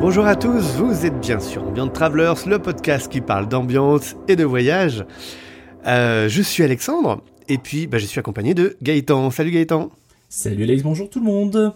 Bonjour à tous, vous êtes bien sûr Ambient Travelers, le podcast qui parle d'ambiance et de voyage. Euh, je suis Alexandre, et puis bah, je suis accompagné de Gaëtan. Salut Gaëtan Salut Alex, bonjour tout le monde.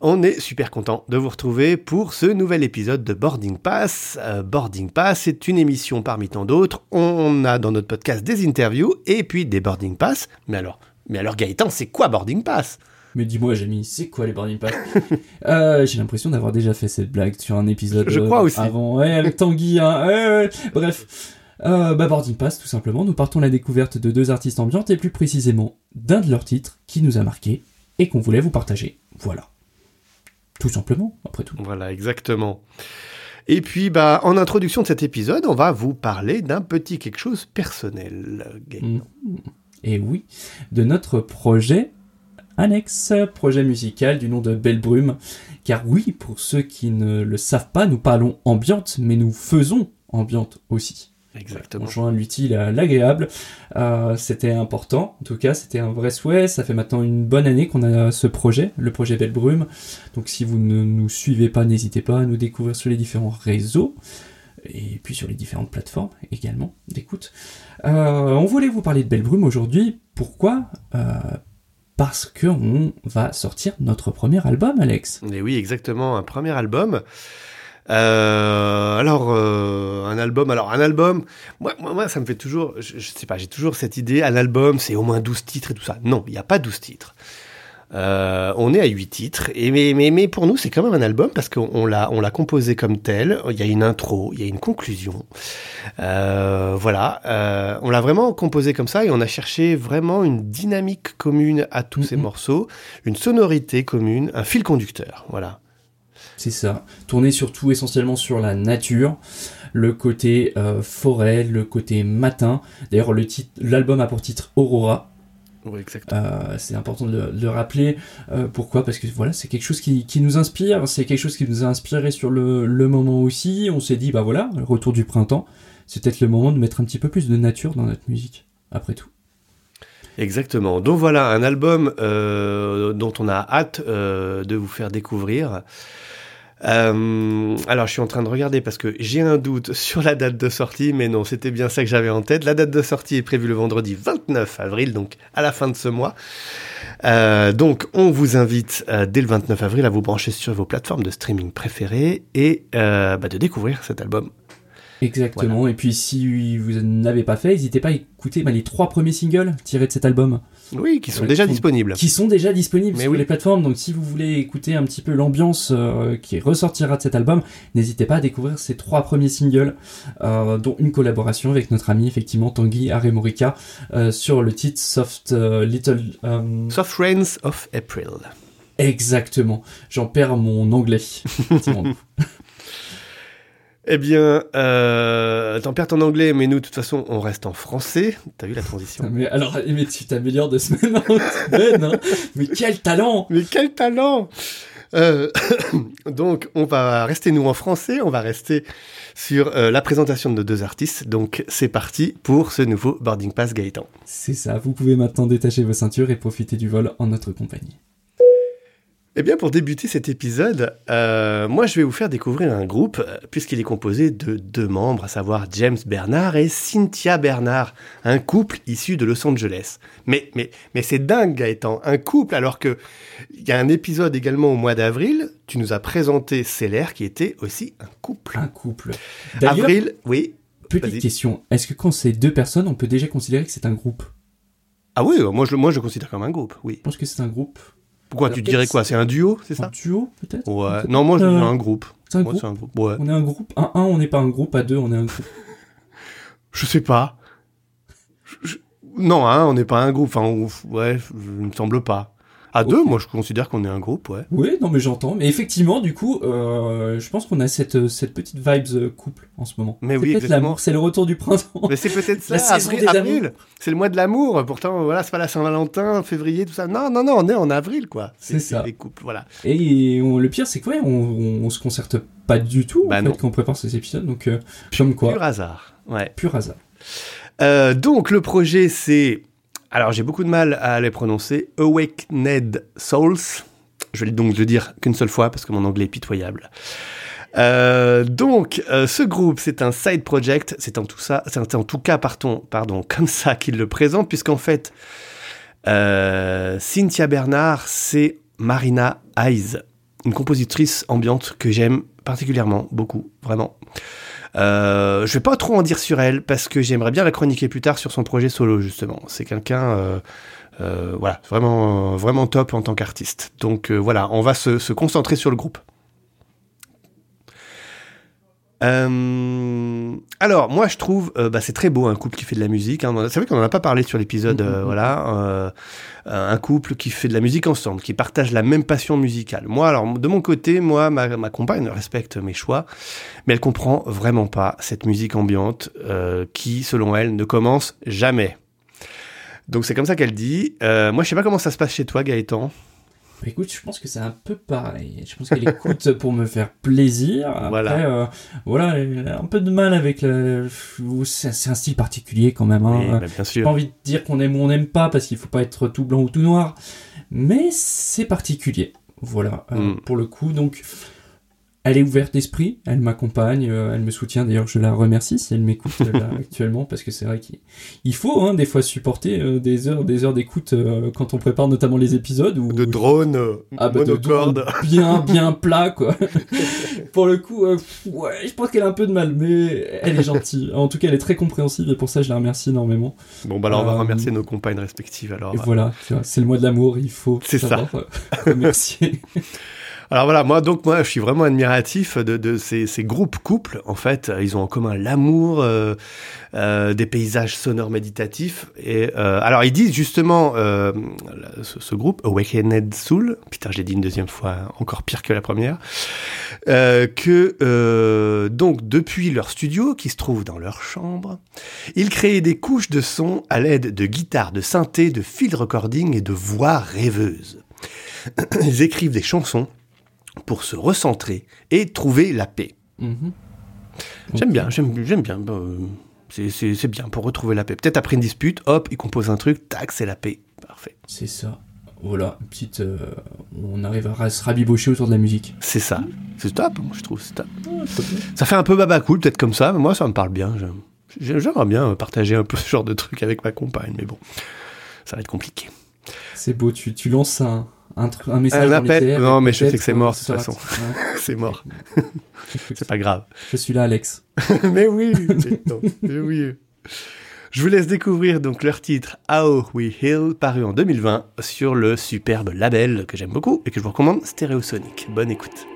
On est super content de vous retrouver pour ce nouvel épisode de Boarding Pass. Euh, Boarding Pass, c'est une émission parmi tant d'autres. On a dans notre podcast des interviews et puis des Boarding Pass. Mais alors, mais alors Gaëtan, c'est quoi Boarding Pass? Mais dis-moi, Jamie, c'est quoi les boarding pass? Euh, J'ai l'impression d'avoir déjà fait cette blague sur un épisode Je euh, crois aussi. avant, ouais, avec Tanguy. Hein, ouais, ouais. Bref, euh, bah, boarding pass, tout simplement. Nous partons à la découverte de deux artistes ambiantes et plus précisément d'un de leurs titres qui nous a marqué et qu'on voulait vous partager. Voilà. Tout simplement, après tout. Voilà, exactement. Et puis, bah, en introduction de cet épisode, on va vous parler d'un petit quelque chose personnel, Gaëtan. Mm. Et oui, de notre projet annexe, projet musical du nom de Belle Brume. Car oui, pour ceux qui ne le savent pas, nous parlons ambiante, mais nous faisons ambiante aussi. Exactement. On joint l'utile à l'agréable. Euh, c'était important, en tout cas, c'était un vrai souhait. Ça fait maintenant une bonne année qu'on a ce projet, le projet Belle Brume. Donc si vous ne nous suivez pas, n'hésitez pas à nous découvrir sur les différents réseaux et puis sur les différentes plateformes également d'écoute. Euh, on voulait vous parler de Belle Brume aujourd'hui. Pourquoi? Euh, Parce qu'on va sortir notre premier album, Alex. Et oui, exactement, un premier album. Euh, alors, euh, un album, alors un album, moi, ça me fait toujours, je, je sais pas, j'ai toujours cette idée, un album, c'est au moins 12 titres et tout ça. Non, il n'y a pas 12 titres. Euh, on est à 8 titres, et mais, mais, mais pour nous, c'est quand même un album parce qu'on on l'a, on l'a composé comme tel. Il y a une intro, il y a une conclusion. Euh, voilà, euh, on l'a vraiment composé comme ça et on a cherché vraiment une dynamique commune à tous ces Mhm. morceaux, une sonorité commune, un fil conducteur. Voilà. C'est ça. Tourné surtout essentiellement sur la nature, le côté euh, forêt, le côté matin. D'ailleurs, le titre, l'album a pour titre Aurora. Oui, exactement. Euh, c'est important de le, de le rappeler. Euh, pourquoi? Parce que voilà, c'est quelque chose qui, qui nous inspire. C'est quelque chose qui nous a inspiré sur le, le moment aussi. On s'est dit, bah voilà, le retour du printemps. C'est peut-être le moment de mettre un petit peu plus de nature dans notre musique. Après tout. Exactement. Donc voilà, un album euh, dont on a hâte de vous faire découvrir. Euh, alors, je suis en train de regarder parce que j'ai un doute sur la date de sortie, mais non, c'était bien ça que j'avais en tête. La date de sortie est prévue le vendredi 29 avril, donc à la fin de ce mois. Euh, donc, on vous invite euh, dès le 29 avril à vous brancher sur vos plateformes de streaming préférées et bah, de découvrir cet album. Exactement. Et puis, si vous n'avez pas fait, n'hésitez pas à écouter bah, les trois premiers singles tirés de cet album. Oui, qui sont déjà qui disponibles. qui sont déjà disponibles Mais sur oui. les plateformes. Donc si vous voulez écouter un petit peu l'ambiance euh, qui ressortira de cet album, n'hésitez pas à découvrir ces trois premiers singles, euh, dont une collaboration avec notre ami effectivement Tanguy Aremorica euh, sur le titre Soft euh, Little. Soft Rains of April. exactement. J'en perds mon anglais. Eh bien, euh, t'en perds ton anglais, mais nous, de toute façon, on reste en français. T'as vu la transition mais alors, mais tu t'améliores de semaine en semaine. hein. Mais quel talent Mais quel talent Euh, Donc, on va rester, nous, en français. On va rester sur euh, la présentation de nos deux artistes. Donc, c'est parti pour ce nouveau Boarding Pass Gaëtan. C'est ça. Vous pouvez maintenant détacher vos ceintures et profiter du vol en notre compagnie. Eh bien, pour débuter cet épisode, euh, moi, je vais vous faire découvrir un groupe, euh, puisqu'il est composé de deux membres, à savoir James Bernard et Cynthia Bernard, un couple issu de Los Angeles. Mais, mais, mais c'est dingue, Gaëtan, un couple, alors que il y a un épisode également au mois d'avril, tu nous as présenté Celer, qui était aussi un couple. Un couple. Avril, oui. Petite question, est-ce que quand c'est deux personnes, on peut déjà considérer que c'est un groupe? Ah oui, moi je, moi je le considère comme un groupe, oui. Je pense que c'est un groupe. Pourquoi Alors, tu dirais quoi C'est un duo, c'est Un ça duo, peut-être Ouais. Non, moi je Euh, dirais un groupe. C'est un Moi, groupe c'est un groupe. Ouais. On est un groupe À un, on n'est pas un groupe. À deux, on est un groupe. Je sais pas. Je- je- Non, hein, on n'est pas un groupe. Enfin, on- ouais, je ne me semble pas. À deux, moi je considère qu'on est un groupe, ouais. Oui, non, mais j'entends. Mais effectivement, du coup, euh, je pense qu'on a cette, cette petite vibes euh, couple en ce moment. Mais oui, l'amour, c'est le retour du printemps. Mais c'est peut-être ça, La avril, avril. C'est le mois de l'amour. Pourtant, voilà, c'est pas la Saint-Valentin, février, tout ça. Non, non, non, on est en avril, quoi. C'est ça. Les couples, voilà. Et on- le pire, c'est que ouais, on, on, on se concerte pas du tout Bah en non. fait, quand on prépare ces épisodes. Donc, euh, comme quoi, Pur hasard. Ouais. pur hasard. Euh, donc, le projet, c'est. Alors, j'ai beaucoup de mal à les prononcer. Awakened Souls. Je vais donc le dire qu'une seule fois parce que mon anglais est pitoyable. Euh, donc, euh, ce groupe, c'est un side project. C'est en tout ça, c'est en tout cas, pardon, pardon, comme ça qu'il le présente, puisqu'en fait, euh, Cynthia Bernard, c'est Marina Eyes, une compositrice ambiante que j'aime particulièrement beaucoup, vraiment. Euh, je vais pas trop en dire sur elle parce que j'aimerais bien la chroniquer plus tard sur son projet solo justement. C'est quelqu'un, euh, euh, voilà, vraiment, vraiment top en tant qu'artiste. Donc euh, voilà, on va se, se concentrer sur le groupe. Euh, alors, moi, je trouve, euh, bah, c'est très beau un couple qui fait de la musique. Hein. C'est vrai qu'on en a pas parlé sur l'épisode, euh, Mhm. voilà, euh, un couple qui fait de la musique ensemble, qui partage la même passion musicale. Moi, alors, de mon côté, moi, ma, ma compagne respecte mes choix, mais elle comprend vraiment pas cette musique ambiante euh, qui, selon elle, ne commence jamais. Donc c'est comme ça qu'elle dit. Euh, moi, je sais pas comment ça se passe chez toi, Gaëtan. Bah, écoute, je pense que c'est un peu pareil. Je pense qu'elle écoute pour me faire plaisir. Après, Voilà. euh, voilà, elle a un peu de mal avec le. C'est un style particulier quand même. Hein. Oui, bah, bien J'ai pas envie de dire qu'on aime ou on n'aime pas parce qu'il faut pas être tout blanc ou tout noir, mais c'est particulier. Voilà, euh, Mm. pour le coup. Donc, elle est ouverte d'esprit, elle m'accompagne, euh, elle me soutient. D'ailleurs, je la remercie si elle m'écoute actuellement parce que c'est vrai qu'il il faut hein, des fois supporter euh, des heures, des heures d'écoute euh, quand on prépare notamment les épisodes ou De drone, ah bah de monocorde. drone bien bien plat quoi. pour le coup, euh, ouais, je pense qu'elle a un peu de mal, mais elle est gentille. En tout cas, elle est très compréhensive et pour ça, je la remercie énormément. Bon, bah alors on va remercier nos compagnes respectives alors. Et voilà, c'est le mois de l'amour, il faut C'est ça. savoir remercier. Alors voilà, moi donc moi je suis vraiment admiratif de, de ces, ces groupes couples. En fait, ils ont en commun l'amour, euh, euh, des paysages sonores méditatifs. Et euh, alors ils disent justement euh, ce, ce groupe Awakened Soul, putain j'ai dit une deuxième fois, encore pire que la première, euh, que euh, donc depuis leur studio qui se trouve dans leur chambre, ils créaient des couches de son à l'aide de guitares, de synthé, de field recording et de voix rêveuses. Ils écrivent des chansons pour se recentrer et trouver la paix. Mhm. J'aime bien, j'aime bien. euh, c'est- C'est bien pour retrouver la paix. Peut-être après une dispute, hop, ils composent un truc, tac, c'est la paix. Parfait. C'est ça. Voilà, petite. euh, on arrive à se rabibocher autour de la musique. C'est ça. C'est top, moi, je trouve. c'est top. Ça fait un peu baba cool, peut-être comme ça, mais moi, ça me parle bien. j'aime- j'ai- J'aimerais bien partager un peu ce genre de truc avec ma compagne, mais bon, ça va être compliqué. C'est beau, tu, tu lances un, un, un message. Un dans appel les Non, mais je sais que c'est mort, de toute façon. C'est mort. C'est pas grave. Je suis là, Alex. mais oui, mais oui. Je vous laisse découvrir donc leur titre How We Heal, paru en 2020 sur le superbe label que j'aime beaucoup et que je vous recommande, Stéréosonic. Bonne écoute.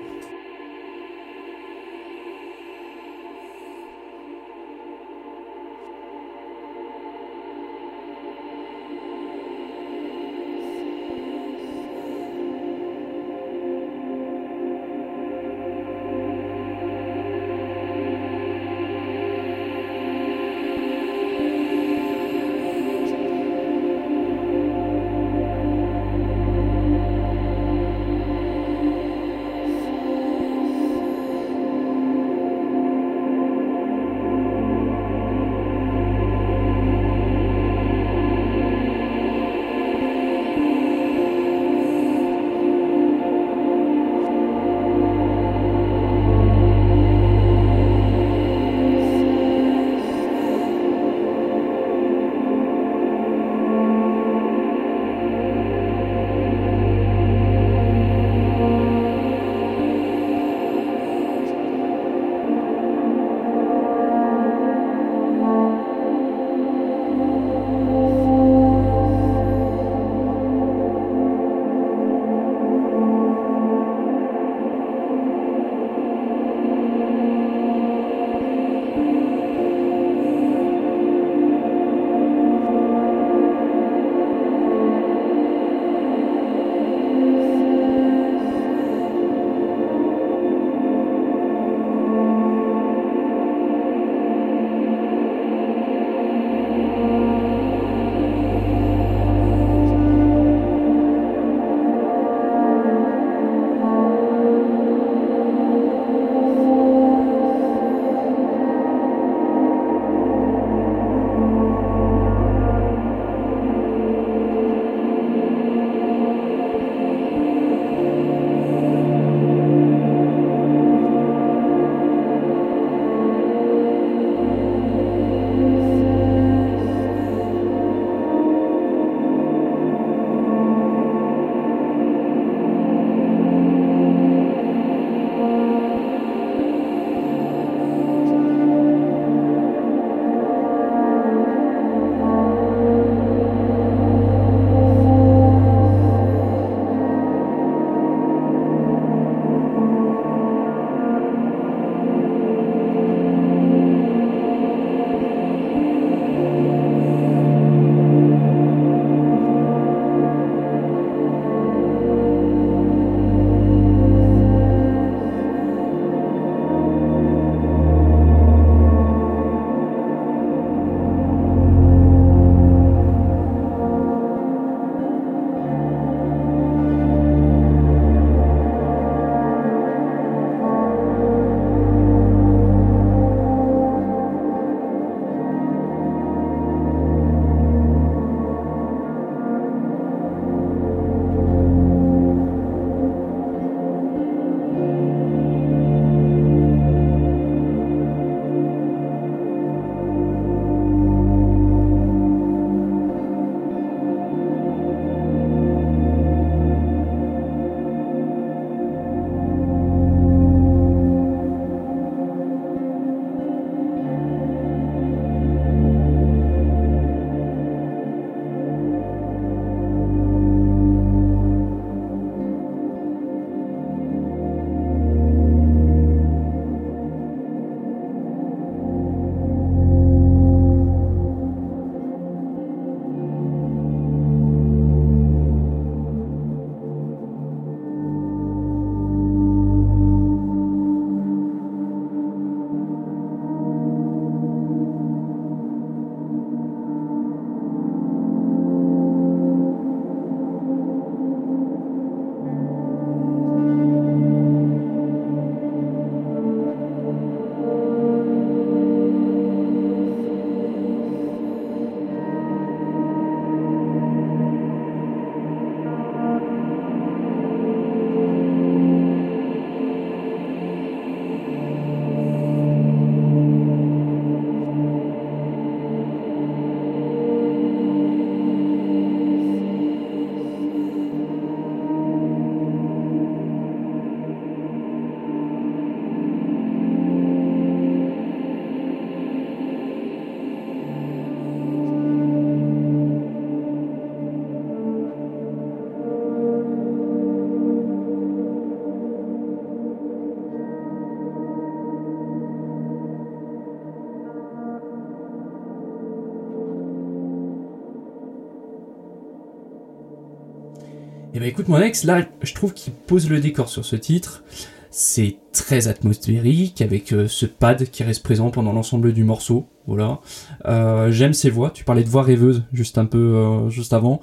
Eh ben écoute mon ex, là je trouve qu'il pose le décor sur ce titre. C'est très atmosphérique avec euh, ce pad qui reste présent pendant l'ensemble du morceau. Voilà. Euh, J'aime ses voix. Tu parlais de voix rêveuse juste un peu euh, juste avant.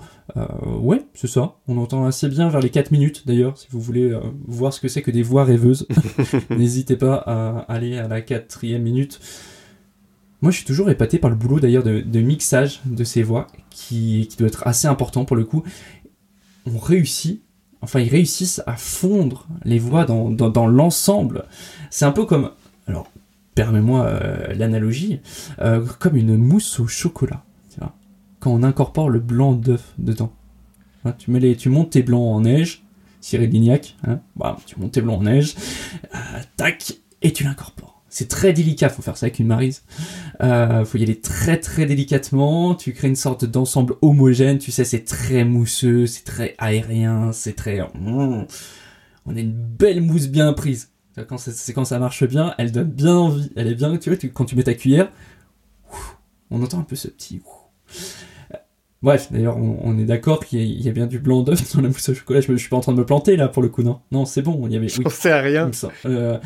Ouais, c'est ça. On entend assez bien vers les 4 minutes d'ailleurs. Si vous voulez voir ce que c'est que des voix rêveuses, n'hésitez pas à aller à la quatrième minute. Moi, je suis toujours épaté par le boulot d'ailleurs de, de mixage de ces voix qui, qui doit être assez important pour le coup. On réussit enfin ils réussissent à fondre les voix dans, l'ensemble. C'est un peu comme, alors permets-moi euh, l'analogie, euh, comme une mousse au chocolat. Quand on incorpore le blanc d'œuf dedans. Tu, mets les, tu montes tes blancs en neige, Cyril Lignac, hein, bah, tu montes tes blancs en neige, euh, tac, et tu l'incorpores. C'est très délicat, faut faire ça avec une marise. Euh, faut y aller très très délicatement. Tu crées une sorte d'ensemble homogène. Tu sais, c'est très mousseux, c'est très aérien, c'est très. Mmh. On a une belle mousse bien prise. Quand c'est quand ça marche bien, elle donne bien envie. Elle est bien, tu vois, tu, quand tu mets ta cuillère, on entend un peu ce petit. Bref, d'ailleurs, on, on, est d'accord qu'il y, y, a bien du blanc d'œuf dans la mousse au chocolat. Je, je, suis pas en train de me planter là pour le coup, non Non, c'est bon. Il y avait. Oui, sais rien. Euh,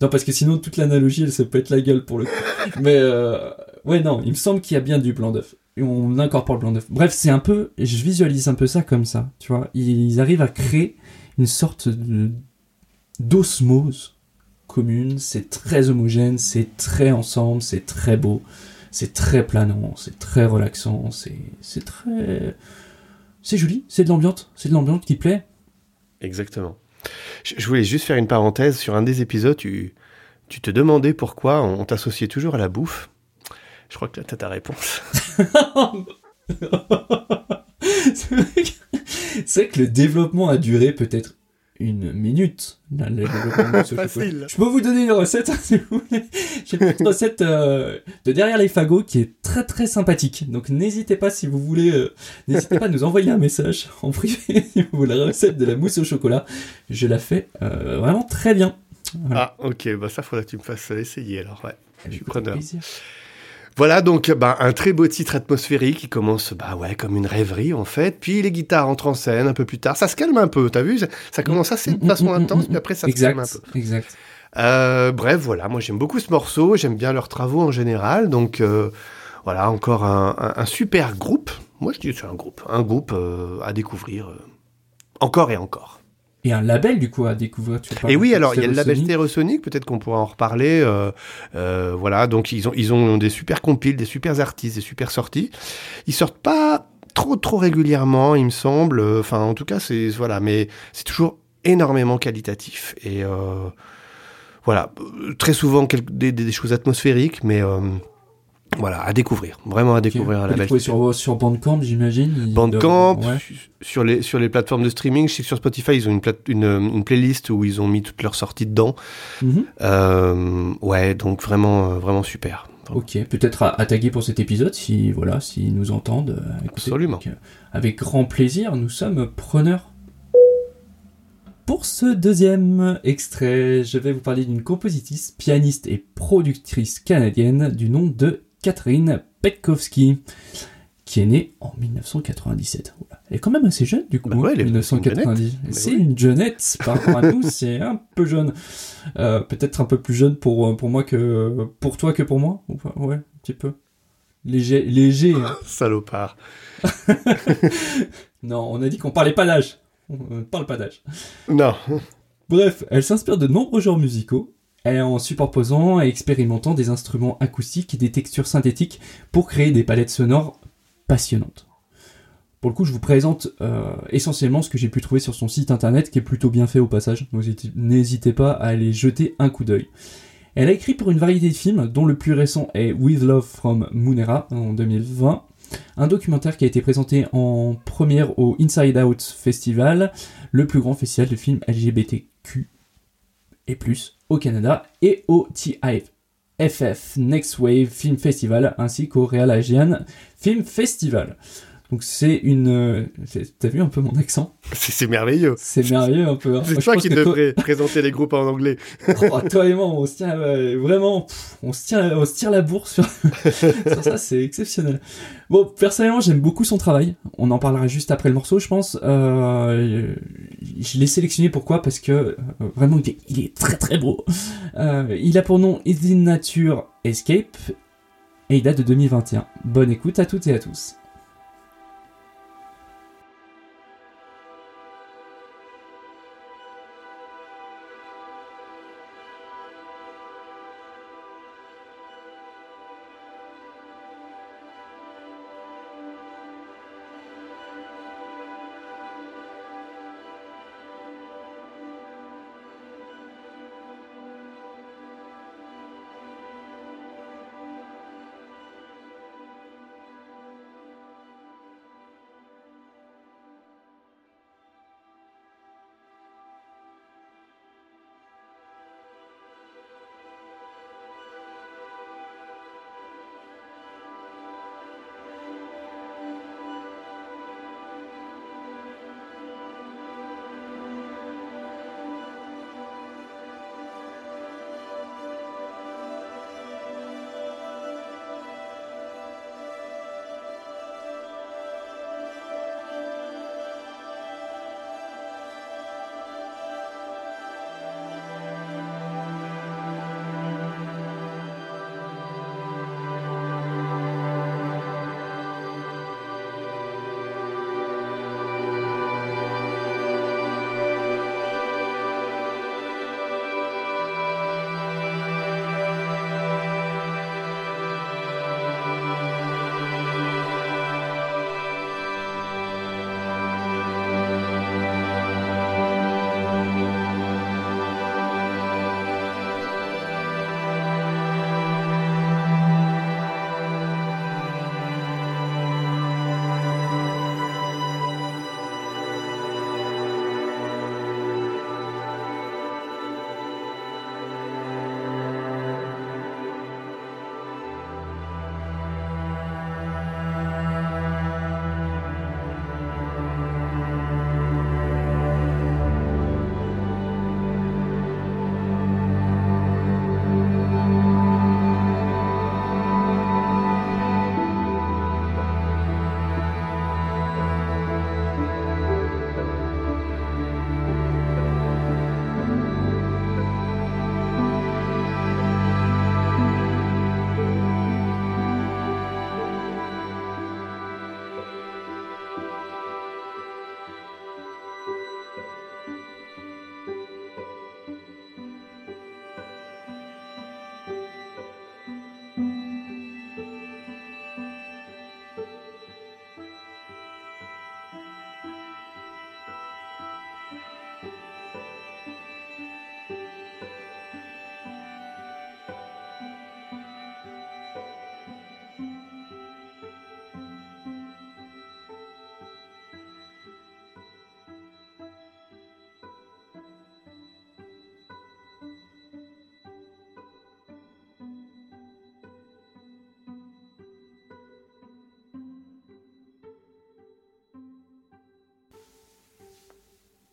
non, parce que sinon, toute l'analogie, elle se pète la gueule pour le coup. Mais, euh, ouais, non, il me semble qu'il y a bien du blanc d'œuf. Et on incorpore le blanc d'œuf. Bref, c'est un peu, je visualise un peu ça comme ça, tu vois. Ils arrivent à créer une sorte d'osmose commune. C'est très homogène, c'est très ensemble, c'est très beau, c'est très planant, c'est très relaxant, c'est, c'est très, c'est joli, c'est de l'ambiance, c'est de l'ambiance qui plaît. Exactement. Je voulais juste faire une parenthèse sur un des épisodes. Tu, te demandais pourquoi on t'associait toujours à la bouffe. Je crois que là, tu as ta réponse. c'est vrai, que le développement a duré peut-être une minute. Là, le Facile. Je peux vous donner une recette si vous voulez. J'ai une recette euh, de derrière les fagots qui est très très sympathique. Donc n'hésitez pas si vous voulez, euh, n'hésitez pas à nous envoyer un message en privé si vous voulez la recette de la mousse au chocolat. Je la fais euh, vraiment très bien. Voilà. Ah ok, bah ça faudra que tu me fasses essayer alors ouais. Je suis preneur. Voilà donc bah, un très beau titre atmosphérique qui commence bah ouais comme une rêverie en fait. Puis les guitares entrent en scène un peu plus tard. Ça se calme un peu, t'as vu? Ça commence assez de façon intense, puis après ça exact, se calme un peu. Exact. Euh, bref, voilà, moi j'aime beaucoup ce morceau, j'aime bien leurs travaux en général. Donc euh, voilà, encore un, un, un, super groupe. Moi je dis que c'est un groupe, un groupe euh, à découvrir encore et encore et un label du coup à découvrir. Tu et oui, alors il y a le label Stereosonic, peut-être qu'on pourra en reparler. Euh, euh, voilà, donc ils ont ils ont des super compiles, des super artistes, des super sorties. Ils sortent pas trop trop régulièrement, il me semble. Enfin, en tout cas, c'est voilà, mais c'est toujours énormément qualitatif et euh, voilà, très souvent quelques, des, des, choses atmosphériques, mais euh, voilà, à découvrir, vraiment à découvrir. Okay. La sur, sur Bandcamp, j'imagine. Bandcamp, ouais. sur les sur les plateformes de streaming. Je sais que sur Spotify, ils ont une, plate, une, une playlist où ils ont mis toutes leurs sorties dedans. Mm -hmm. euh, ouais, donc vraiment vraiment super. Ok, peut-être à, à, taguer pour cet épisode si voilà, s'ils nous entendent. Euh, écoutez, Absolument. Donc, euh, avec grand plaisir, nous sommes preneurs. Pour ce deuxième extrait, je vais vous parler d'une compositrice, pianiste et productrice canadienne du nom de Catherine Petkowski, qui est née en 1997. Elle est quand même assez jeune, du coup, bah ouais, elle est 1990. C'est une jeunette, par rapport à nous, c'est un peu jeune. Euh, Peut-être un peu plus jeune pour, pour moi que pour toi que pour moi. Ouais, un petit peu. Léger, léger. Hein. Salopard. non, on a dit qu'on parlait pas d'âge. On ne parle pas d'âge. Non. Bref, elle s'inspire de nombreux genres musicaux, en superposant et expérimentant des instruments acoustiques et des textures synthétiques pour créer des palettes sonores passionnantes. Pour le coup, je vous présente euh, essentiellement ce que j'ai pu trouver sur son site internet, qui est plutôt bien fait au passage, donc n'hésitez pas à aller jeter un coup d'œil. Elle a écrit pour une variété de films, dont le plus récent est With Love from Munera en 2020, un documentaire qui a été présenté en première au Inside Out Festival, le plus grand festival de films LGBTQ plus au Canada et au TIFF Next Wave Film Festival ainsi qu'au Real Asian Film Festival. Donc c'est une. euh, T'as vu un peu mon accent C'est merveilleux. C'est merveilleux un peu. hein. C'est toi qui toi- devrais présenter les groupes en anglais. Oh, toi et moi, on se tient euh, vraiment, pff, on se tient, on se tire la bourse sur, sur ça, c'est exceptionnel. Bon, personnellement, j'aime beaucoup son travail. On en parlera juste après le morceau, je pense. Euh, je l'ai sélectionné pourquoi? Parce que euh, vraiment, il est, il est très très beau. Il a pour nom Is in Nature Escape et il date de 2021. Bonne écoute à toutes et à tous.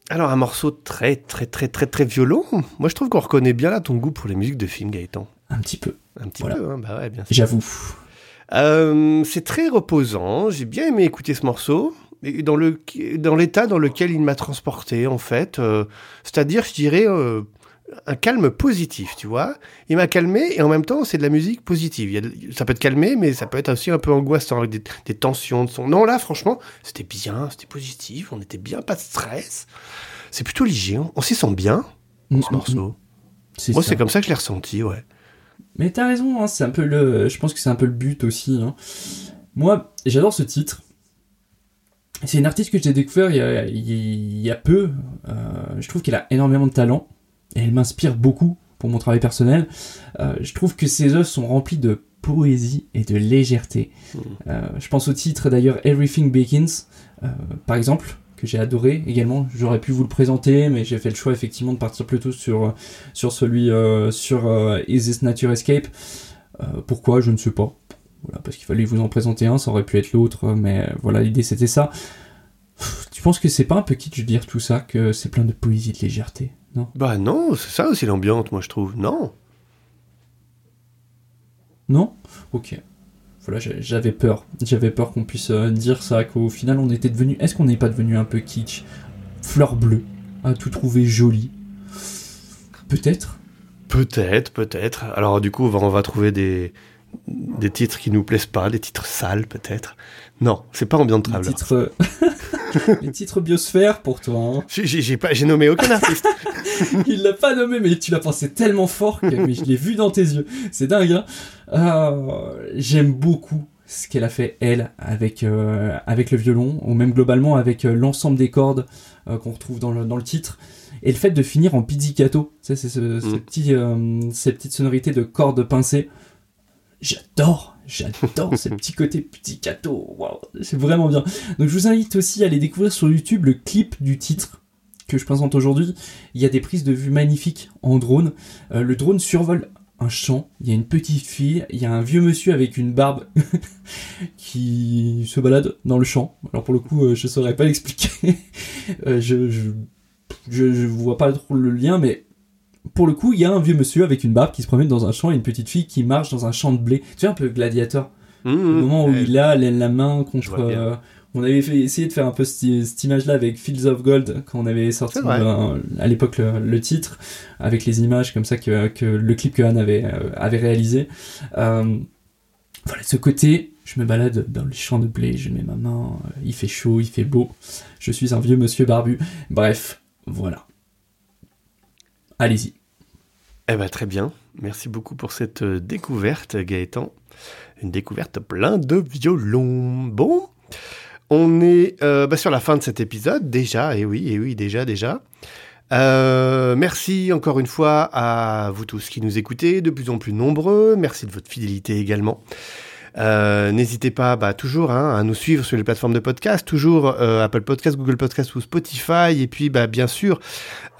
Alors, un morceau très, très, très, très, très violent. Moi, je trouve qu'on reconnaît bien là ton goût pour les musiques de films, Gaëtan. Un petit peu, Un petit Voilà. peu, hein, bah ouais, bien sûr. j'avoue. Euh, c'est très reposant. J'ai bien aimé écouter ce morceau. Et dans le dans l'état dans lequel il m'a transporté en fait, euh, c'est-à-dire je dirais euh, un calme positif, tu vois. Il m'a calmé et en même temps c'est de la musique positive. Il y a de- ça peut te calmer, mais ça peut être aussi un peu angoissant avec des, des tensions de son. Non là franchement c'était bien, c'était positif, on était bien, pas de stress. C'est plutôt léger, hein. on s'y sent bien Mm, ce mm, morceau. mm. C'est Moi c'est comme ça que je l'ai ressenti, ouais. Mais t'as raison, hein, c'est un peu le. Je pense que c'est un peu le but aussi. hein. Moi, j'adore ce titre. C'est une artiste que j'ai découvert il y a, il y a peu. Euh, je trouve qu'elle a énormément de talent et elle m'inspire beaucoup pour mon travail personnel. Euh, je trouve que ses œuvres sont remplies de poésie et de légèreté. Euh, je pense au titre d'ailleurs Everything Begins, euh, par exemple, que j'ai adoré également. J'aurais pu vous le présenter, mais j'ai fait le choix effectivement de partir plutôt sur, sur celui sur Is This Nature Escape? Pourquoi? Je ne sais pas. Voilà, parce qu'il fallait vous en présenter un, ça aurait pu être l'autre, mais voilà, l'idée c'était ça. Tu penses que c'est pas un peu kitsch de dire tout ça, que c'est plein de poésie, de légèreté, non Bah non, c'est ça aussi l'ambiance, moi je trouve. Non. Non? Ok. Voilà, j'a- j'avais peur. J'avais peur qu'on puisse euh, dire ça, qu'au final on était devenu. Est-ce qu'on n'est pas devenu un peu kitsch? Fleur bleue, à tout trouver joli. Peut-être. Peut-être, peut-être. Alors du coup, on va, on va trouver des, des titres qui nous plaisent pas, des titres sales peut-être. Non, c'est pas Ambient Les Traveler. titres, les titres biosphère pour toi. hein. J'ai- pas, j'ai nommé aucun artiste. Il l'a pas nommé, mais tu l'as pensé tellement fort que mais je l'ai vu dans tes yeux. C'est dingue, hein Euh, J'aime beaucoup ce qu'elle a fait, elle, avec, euh, avec le violon, ou même globalement avec euh, l'ensemble des cordes qu'on retrouve dans le, dans le titre. Et le fait de finir en pizzicato, tu sais, c'est ce, ce Mm. ces petites sonorités de cordes pincées. J'adore, j'adore ce petit côté pizzicato. Waouh, c'est vraiment bien. Donc je vous invite aussi à aller découvrir sur YouTube le clip du titre que je présente aujourd'hui. Il y a des prises de vue magnifiques en drone. Euh, le drone survole un champ. Il y a une petite fille. Il y a un vieux monsieur avec une barbe qui se balade dans le champ. Alors pour le coup, euh, je saurais pas l'expliquer. Euh, je, je, je, je vois pas trop le lien, mais pour le coup, il y a un vieux monsieur avec une barbe qui se promène dans un champ et une petite fille qui marche dans un champ de blé. Tu vois un peu gladiateur. Mmh, Le moment où mmh. il a la, la main contre. euh, on avait fait, essayé de faire un peu cette, cette image-là avec Fields of Gold quand on avait sorti euh, à l'époque le, le titre avec les images comme ça que, que le clip que Anne avait, euh, avait réalisé. Euh, voilà, ce côté, je me balade dans les champs de blé, je mets ma main, il fait chaud, il fait beau, je suis un vieux monsieur barbu. Bref, voilà. Allez-y. Eh ben très bien. Merci beaucoup pour cette euh, découverte, Gaëtan. Une découverte plein de violons. Bon, on est euh, bah, sur la fin de cet épisode déjà. Et oui, et oui, déjà, déjà. Euh, merci encore une fois à vous tous qui nous écoutez, de plus en plus nombreux. Merci de votre fidélité également. Euh, N'hésitez pas bah, toujours hein, à nous suivre sur les plateformes de podcast, toujours euh, Apple Podcast, Google Podcast ou Spotify. Et puis, bah, bien sûr,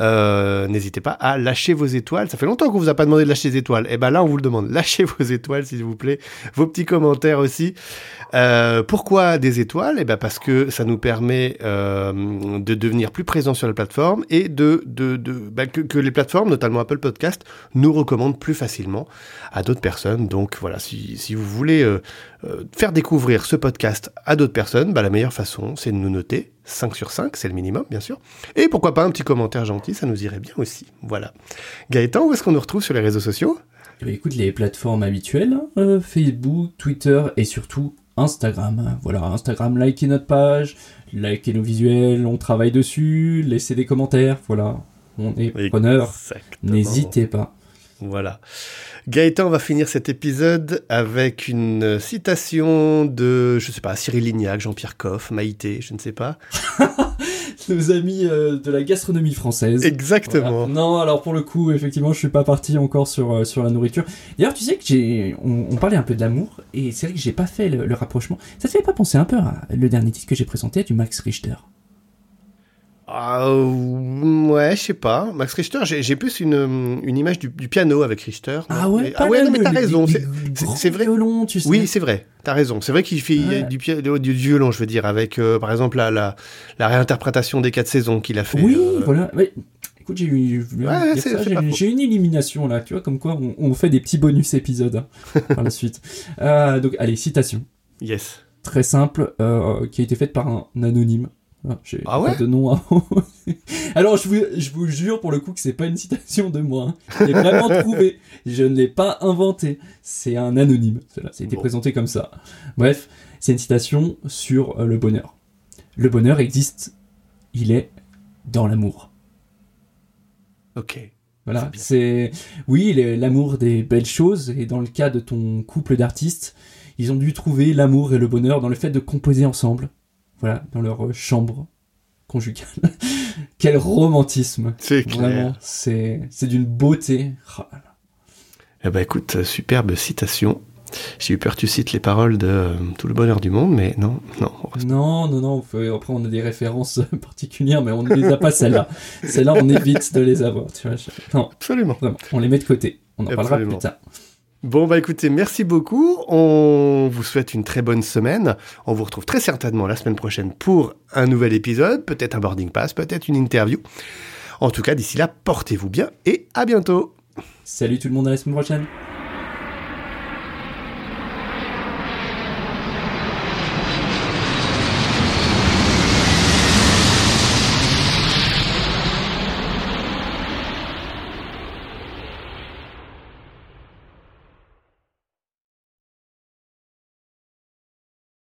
euh, n'hésitez pas à lâcher vos étoiles. Ça fait longtemps qu'on vous a pas demandé de lâcher des étoiles. Et ben là, on vous le demande. Lâchez vos étoiles, s'il vous plaît. Vos petits commentaires aussi. Pourquoi des étoiles? Eh ben parce que ça nous permet de devenir plus présents sur la plateforme et de, de, de bah, que, que les plateformes, notamment Apple Podcast, nous recommandent plus facilement à d'autres personnes. Donc voilà, si, vous voulez euh, faire découvrir ce podcast à d'autres personnes, bah, la meilleure façon, c'est de nous noter 5 sur 5, c'est le minimum, bien sûr. Et pourquoi pas un petit commentaire gentil, ça nous irait bien aussi. Voilà. Gaëtan, où est-ce qu'on nous retrouve sur les réseaux sociaux? Eh écoute, les plateformes habituelles, hein, euh, Facebook, Twitter et surtout Instagram. Voilà, Instagram, likez notre page, likez nos visuels, on travaille dessus, laissez des commentaires, voilà. On est preneur, n'hésitez pas. Voilà. Gaëtan va finir cet épisode avec une citation de, je sais pas, Cyril Lignac, Jean-Pierre Coff, Maïté, je ne sais pas. Nos amis euh, de la gastronomie française. Exactement. Voilà. Non, alors pour le coup, effectivement, je suis pas parti encore sur, euh, sur la nourriture. D'ailleurs, tu sais que j'ai, on, on parlait un peu d'amour, et c'est vrai que j'ai pas fait le, le rapprochement. Ça te fait pas penser un peu à le dernier titre que j'ai présenté, du Max Richter? Ah, ouais, je sais pas. Max Richter, j'ai plus une, une image du, du piano avec Richter. Ah ouais, Mais- ah ouais, non, mais t'as raison. c'est- vrai. violons, tu sais. Oui, c'est vrai. T'as raison. C'est vrai qu'il fait Ouais. du, pia- du, du violon, je veux dire, avec, euh, par exemple, la, la, la réinterprétation des quatre saisons qu'il a fait. Oui, euh, voilà. Écoute, j'ai eu, Ouais, une élimination là, tu vois, comme quoi on, on fait des petits bonus épisodes hein, par la suite. Euh, donc, allez, citation. Yes. Très simple, qui a été faite par un anonyme. Ah, j'ai Ah ouais pas de nom. Alors, je vous, je vous jure pour le coup que c'est pas une citation de moi. hein. Je l'ai vraiment trouvé. Je ne l'ai pas inventé. C'est un anonyme. Cela, été Bon. présenté comme ça. Bref, c'est une citation sur euh, le bonheur. Le bonheur existe. Il est dans l'amour. Ok. Voilà, C'est oui l'amour des belles choses et dans le cas de ton couple d'artistes, ils ont dû trouver l'amour et le bonheur dans le fait de composer ensemble. Voilà, dans leur euh, chambre conjugale. Quel romantisme. C'est clair. Vraiment, c'est d'une beauté. Oh là là. Eh ben écoute, euh, superbe citation. J'ai eu peur que tu cites les paroles de euh, Tout le bonheur du monde, mais non, non. reste- Non, non, non. Après, on a des références particulières, mais on ne les a pas celles-là. Celles-là, on évite de les avoir. Tu vois. je- Non, Absolument. vraiment, on les met de côté. On en parlera plus tard. Bon bah écoutez, merci beaucoup. On vous souhaite une très bonne semaine. On vous retrouve très certainement la semaine prochaine pour un nouvel épisode, peut-être un boarding pass, peut-être une interview. En tout cas, d'ici là, portez-vous bien et à bientôt. Salut tout le monde à la semaine prochaine.